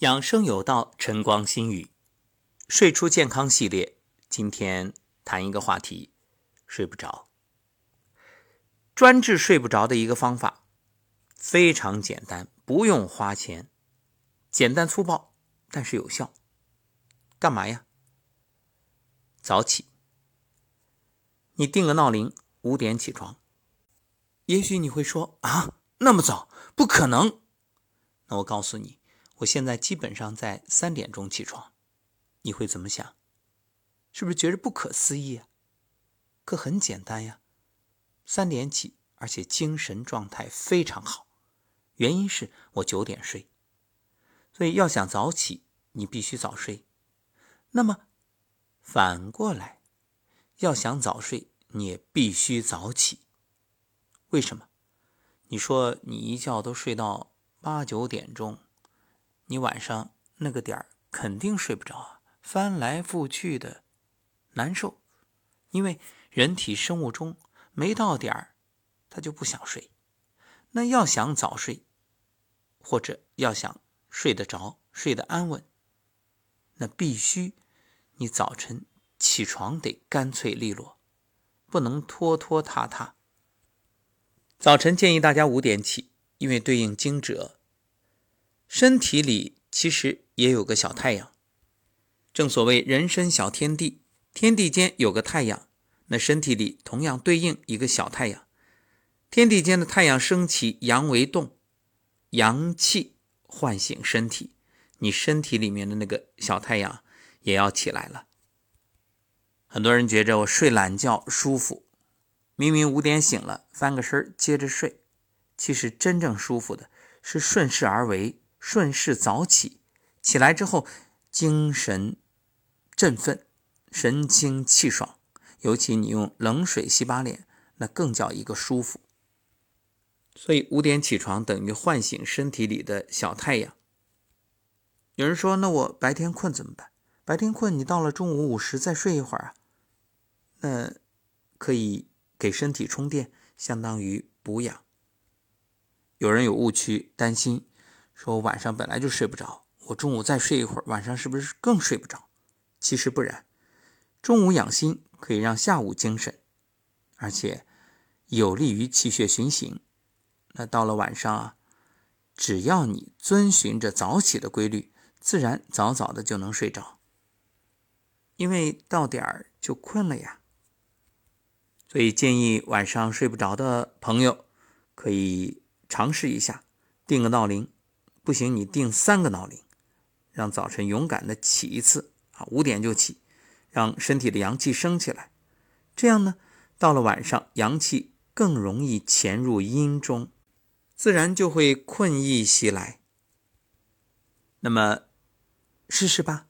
养生有道，晨光心语，睡出健康系列。今天谈一个话题：睡不着。专治睡不着的一个方法，非常简单，不用花钱，简单粗暴，但是有效。干嘛呀？早起。你定个闹铃，五点起床。也许你会说啊，那么早，不可能。那我告诉你。我现在基本上在三点钟起床，你会怎么想？是不是觉得不可思议啊？可很简单呀，三点起，而且精神状态非常好。原因是我九点睡，所以要想早起，你必须早睡。那么反过来，要想早睡，你也必须早起。为什么？你说你一觉都睡到八九点钟。你晚上那个点儿肯定睡不着啊，翻来覆去的难受，因为人体生物钟没到点儿，他就不想睡。那要想早睡，或者要想睡得着、睡得安稳，那必须你早晨起床得干脆利落，不能拖拖沓沓。早晨建议大家五点起，因为对应惊蛰。身体里其实也有个小太阳，正所谓人身小天地，天地间有个太阳，那身体里同样对应一个小太阳。天地间的太阳升起，阳为动，阳气唤醒身体，你身体里面的那个小太阳也要起来了。很多人觉着我睡懒觉舒服，明明五点醒了，翻个身接着睡，其实真正舒服的是顺势而为。顺势早起，起来之后精神振奋，神清气爽。尤其你用冷水洗把脸，那更叫一个舒服。所以五点起床等于唤醒身体里的小太阳。有人说：“那我白天困怎么办？”白天困，你到了中午午时再睡一会儿啊，那可以给身体充电，相当于补养。有人有误区，担心。说我晚上本来就睡不着，我中午再睡一会儿，晚上是不是更睡不着？其实不然，中午养心可以让下午精神，而且有利于气血循行。那到了晚上啊，只要你遵循着早起的规律，自然早早的就能睡着，因为到点儿就困了呀。所以建议晚上睡不着的朋友可以尝试一下，定个闹铃。不行，你定三个闹铃，让早晨勇敢的起一次啊，五点就起，让身体的阳气升起来。这样呢，到了晚上，阳气更容易潜入阴中，自然就会困意袭来。那么，试试吧。